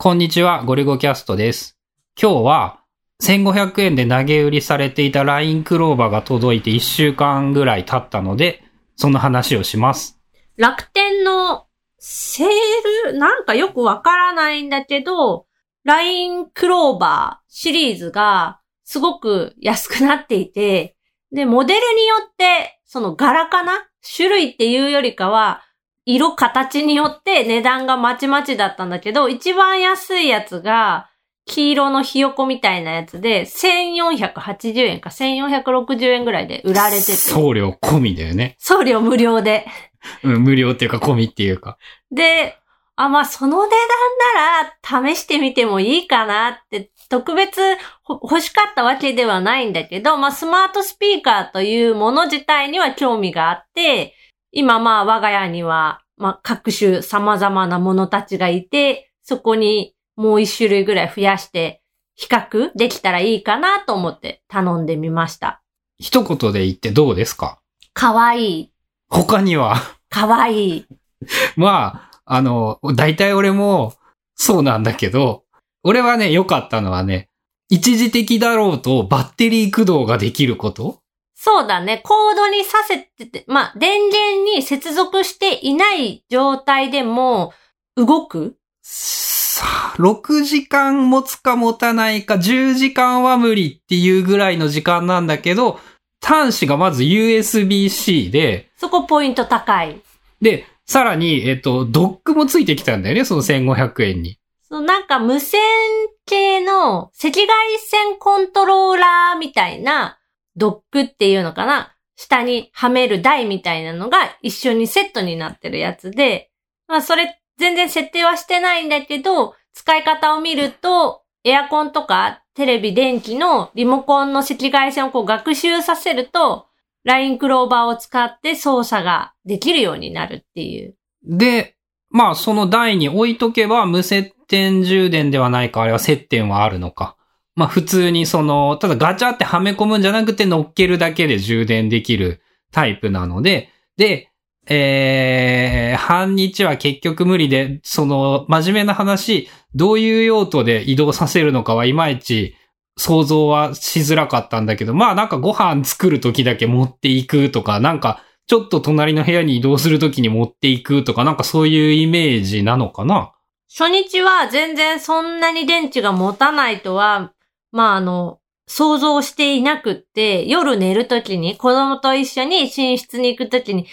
こんにちは、ゴリゴキャストです。今日は、1500円で投げ売りされていた LINE クローバーが届いて1週間ぐらい経ったので、その話をします。楽天のセールなんかよくわからないんだけど、LINE クローバーシリーズがすごく安くなっていて、で、モデルによって、その柄かな？種類っていうよりかは、色形によって値段がまちまちだったんだけど、一番安いやつが、黄色のひよこみたいなやつで、1480円か1460円ぐらいで売られてて。送料込みだよね。送料無料で。うん、無料っていうか込みっていうか。で、あ、まあ、その値段なら試してみてもいいかなって、特別ほ欲しかったわけではないんだけど、まあ、スマートスピーカーというもの自体には興味があって、今まあ、我が家には、まあ、各種様々なものたちがいて、そこにもう一種類ぐらい増やして、比較できたらいいかなと思って頼んでみました。一言で言ってどうですか？かわいい。他には、かわいい。まあ、あの、大体俺もそうなんだけど、俺はね、良かったのはね、一時的だろうとバッテリー駆動ができることそうだね。コードにさせてて、まあ、電源に接続していない状態でも動く？さあ、6時間持つか持たないか、10時間は無理っていうぐらいの時間なんだけど、端子がまず USB-C で、そこポイント高い。で、さらに、えっと、ドックもついてきたんだよね、その1500円に。そうなんか無線系の赤外線コントローラーみたいなドックっていうのかな？下にはめる台みたいなのが一緒にセットになってるやつで、まあそれ全然設定はしてないんだけど、使い方を見ると、エアコンとかテレビ、電気のリモコンの赤外線をこう学習させると、LINE クローバーを使って操作ができるようになるっていう。で、まあ、その台に置いとけば無接点充電ではないか、あれは接点はあるのか。まあ、普通にその、ただガチャってはめ込むんじゃなくて乗っけるだけで充電できるタイプなので、で、えー、半日は結局無理で、その、真面目な話、どういう用途で移動させるのかはいまいち想像はしづらかったんだけど、まあなんかご飯作る時だけ持っていくとか、なんかちょっと隣の部屋に移動する時に持っていくとか、なんかそういうイメージなのかな？初日は全然そんなに電池が持たないとは、まああの、想像していなくって、夜寝るときに子供と一緒に寝室に行くときに、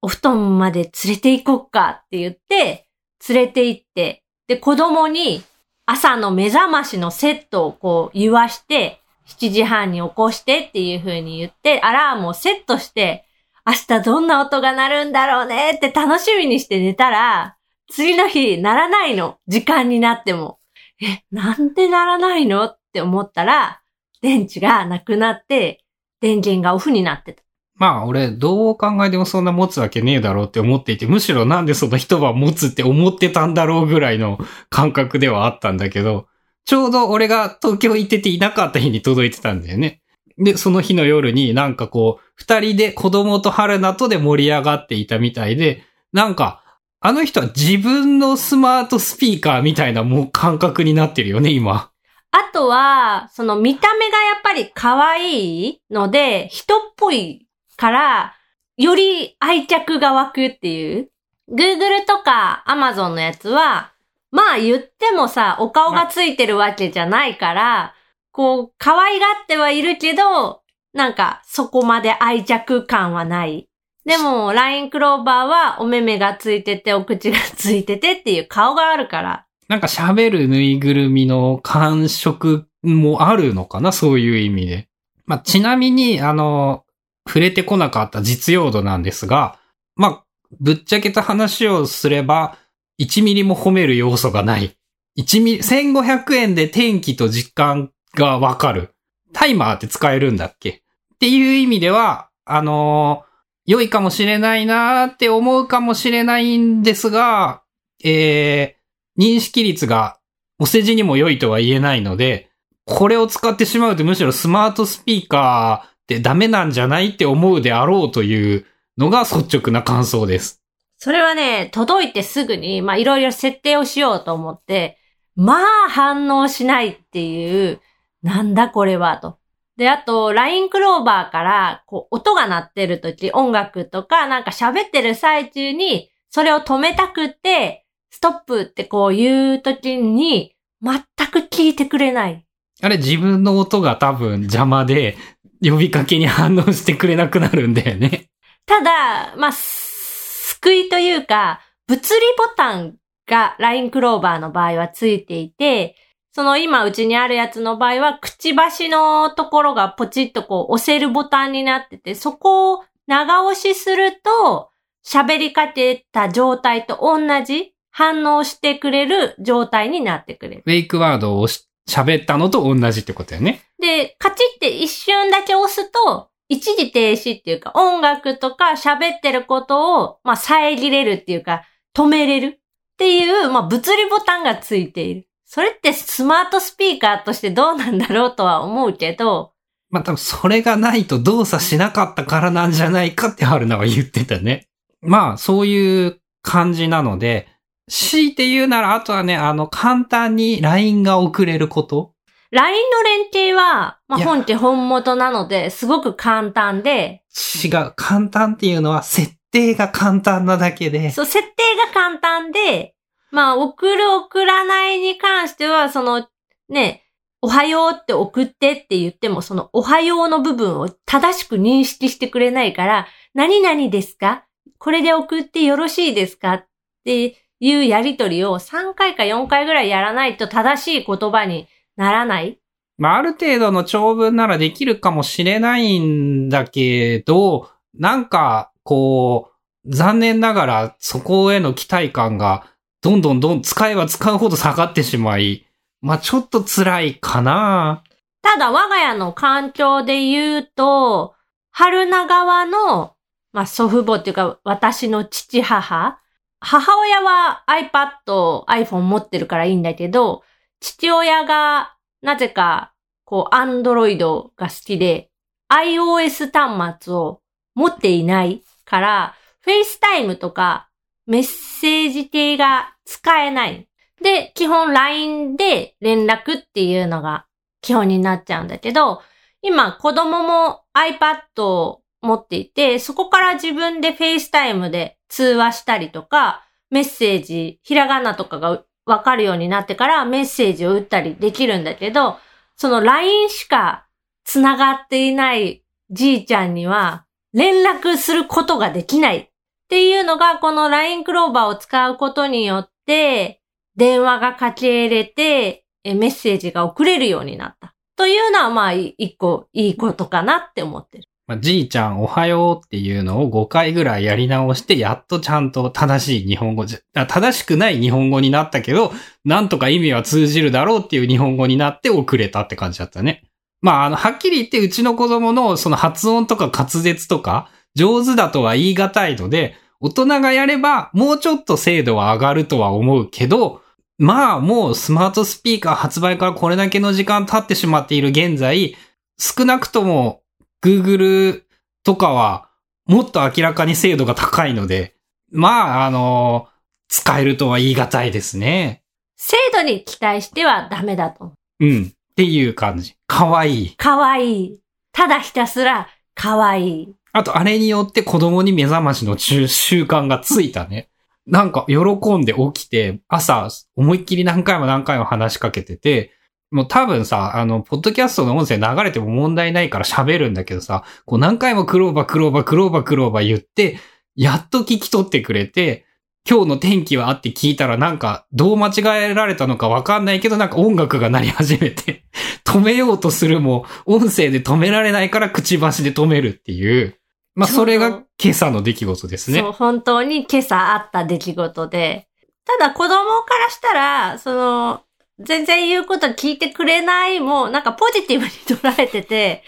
お布団まで連れて行こっかって言って、連れて行って、で、子供に朝の目覚ましのセットをこう言わして、7時半に起こしてっていう風に言って、アラームをセットして、明日どんな音が鳴るんだろうねって楽しみにして寝たら、次の日ならないの。時間になっても。え、なんでならないのっって思ったら、電池がなくなって、電源がオフになってた。まあ俺どう考えてもそんな持つわけねえだろうって思っていて、むしろなんでその一晩持つって思ってたんだろうぐらいの感覚ではあったんだけど、ちょうど俺が東京行ってていなかった日に届いてたんだよね。で、その日の夜になんかこう、二人で子供と春菜とで盛り上がっていたみたいで、なんか、あの人は自分のスマートスピーカーみたいなもう感覚になってるよね、今。あとは、その見た目がやっぱり可愛いので、人っぽいから、より愛着が湧くっていう。Google とか Amazon のやつは、まあ言ってもさ、お顔がついてるわけじゃないから、こう、可愛がってはいるけど、なんかそこまで愛着感はない。でも、LINE クローバーはお目目がついてて、お口がついててっていう顔があるから、なんか喋るぬいぐるみの感触もあるのかな？そういう意味で。まあ、ちなみに、あの、触れてこなかった実用度なんですが、まあ、ぶっちゃけた話をすれば、1ミリも褒める要素がない。1ミリ、1500円で天気と時間がわかる。タイマーって使えるんだっけ？っていう意味では、あの良いかもしれないなーって思うかもしれないんですが、えー、認識率がお世辞にも良いとは言えないので、これを使ってしまうとむしろスマートスピーカーってダメなんじゃないって思うであろうというのが率直な感想です。それはね、届いてすぐに、まいろいろ設定をしようと思って、まあ反応しないっていう、なんだこれはと。で、あと、LINE クローバーから、こう、音が鳴ってる時、音楽とか、なんか喋ってる最中に、それを止めたくって、ストップってこう言う時に、全く聞いてくれない。あれ自分の音が多分邪魔で、呼びかけに反応してくれなくなるんだよね。ただ、まあ、す救いというか、物理ボタンが LINE クローバーの場合はついていて、その今うちにあるやつの場合は、くちばしのところがポチッとこう押せるボタンになってて、そこを長押しすると、喋りかけた状態と同じ反応してくれる状態になってくれる。ウェイクワードを喋ったのと同じってことだよね。で、カチって一瞬だけ押すと、一時停止っていうか、音楽とか喋ってることを、まあ、遮れるっていうか、止めれるっていう、まあ、物理ボタンがついている。それってスマートスピーカーとしてどうなんだろうとは思うけど、まあ多分それがないと動作しなかったからなんじゃないかって春菜は言ってたね。まあそういう感じなので、強いて言うならあとはね、あの簡単に LINE が送れること。LINE の連携は、まあ、本家本元なので、すごく簡単で、違う。簡単っていうのは設定が簡単なだけで。そう、設定が簡単で、まあ、送る送らないに関しては、その、ね、おはようって送ってって言っても、そのおはようの部分を正しく認識してくれないから、何々ですか？これで送ってよろしいですか？っていうやりとりを3回か4回ぐらいやらないと正しい言葉にならない？まあある程度の長文ならできるかもしれないんだけど、なんか、こう、残念ながらそこへの期待感がどんどんどん使えば使うほど下がってしまい、まあちょっと辛いかな。ただ我が家の環境で言うと、春名川の、まあ、祖父母っていうか私の父母母親は iPad、iPhone 持ってるからいいんだけど、父親がなぜか、こう、Android が好きで、iOS 端末を持っていないから、FaceTime とかメッセージ系が使えない。で、基本 LINE で連絡っていうのが基本になっちゃうんだけど、今子供も iPad を持っていて、そこから自分で FaceTime で通話したりとか、メッセージ、ひらがなとかがわかるようになってからメッセージを打ったりできるんだけど、その LINE しか繋がっていないじいちゃんには連絡することができないっていうのがこの LINE クローバーを使うことによって電話がかけれてメッセージが送れるようになった。というのはまあ一個いいことかなって思ってる。まあ、じいちゃんおはようっていうのを5回ぐらいやり直して、やっとちゃんと正しい日本語じゃ、正しくない日本語になったけど、なんとか意味は通じるだろうっていう日本語になって遅れたって感じだったね。まあ、あの、はっきり言ってうちの子供のその発音とか滑舌とか、上手だとは言い難いので、大人がやればもうちょっと精度は上がるとは思うけど、まあもうスマートスピーカー発売からこれだけの時間経ってしまっている現在、少なくとも Google とかはもっと明らかに精度が高いので、まああの、使えるとは言い難いですね。精度に期待してはダメだと思う。うん。っていう感じ。かわいい。かわいい。ただひたすらかわいい。あとあれによって子供に目覚ましの習習慣がついたね。なんか喜んで起きて、朝思いっきり何回も何回も話しかけてて、もう多分さ、あの、ポッドキャストの音声流れても問題ないから喋るんだけどさ、こう何回もクローバークローバークローバークローバー言って、やっと聞き取ってくれて、今日の天気はあって聞いたらなんかどう間違えられたのかわかんないけどなんか音楽が鳴り始めて、止めようとするも音声で止められないからくちばしで止めるっていう。まあそれが今朝の出来事ですねそう、。本当に今朝あった出来事で。ただ子供からしたら、その、全然言うこと聞いてくれないも、なんかポジティブに捉えてて、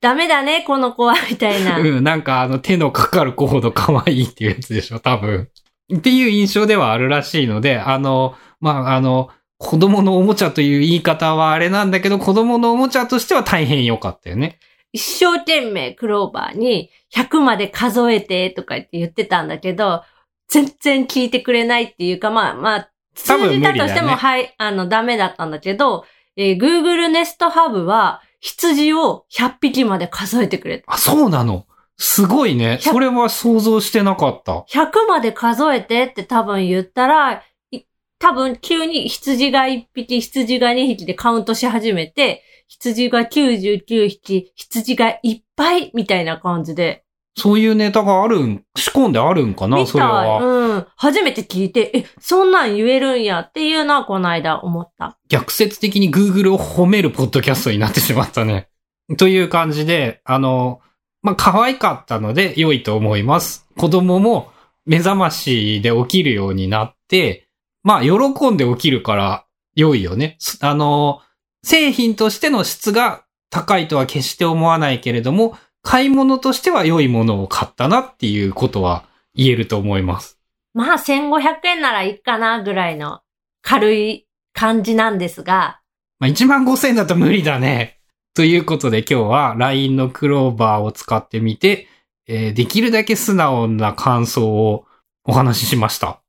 ダメだね、この子は、みたいな。うん、なんかあの手のかかる子ほど可愛いっていうやつでしょ、多分。っていう印象ではあるらしいので、あの、まあ、あの、子供のおもちゃという言い方はあれなんだけど、子供のおもちゃとしては大変良かったよね。一生懸命クローバーに100まで数えてとか言って言ってたんだけど、全然聞いてくれないっていうか、まあまあ、多分通じたとしても、無理だね。はい、あの、ダメだったんだけど、えー Google Nest Hub は羊を100匹まで数えてくれた。あ、そうなの？すごいね。100それは想像してなかった。100まで数えてって多分言ったら、い多分急に羊が1匹、羊が2匹でカウントし始めて、羊が99匹、羊がいっぱいみたいな感じで。そういうネタがあるん、仕込んであるんかな。それは。うん。初めて聞いて、え、そんなん言えるんやっていうのはこの間思った。逆説的に Google を褒めるポッドキャストになってしまったね。という感じで、あの、まあ、可愛かったので良いと思います。子供も目覚ましで起きるようになって、まあ、喜んで起きるから良いよね。すあの、製品としての質が高いとは決して思わないけれども、買い物としては良いものを買ったなっていうことは言えると思います。まあ、1500円ならいいかなぐらいの軽い感じなんですが、まあ、1万5000円だと無理だね。ということで今日は LINE のクローバーを使ってみて、えーできるだけ素直な感想をお話ししました。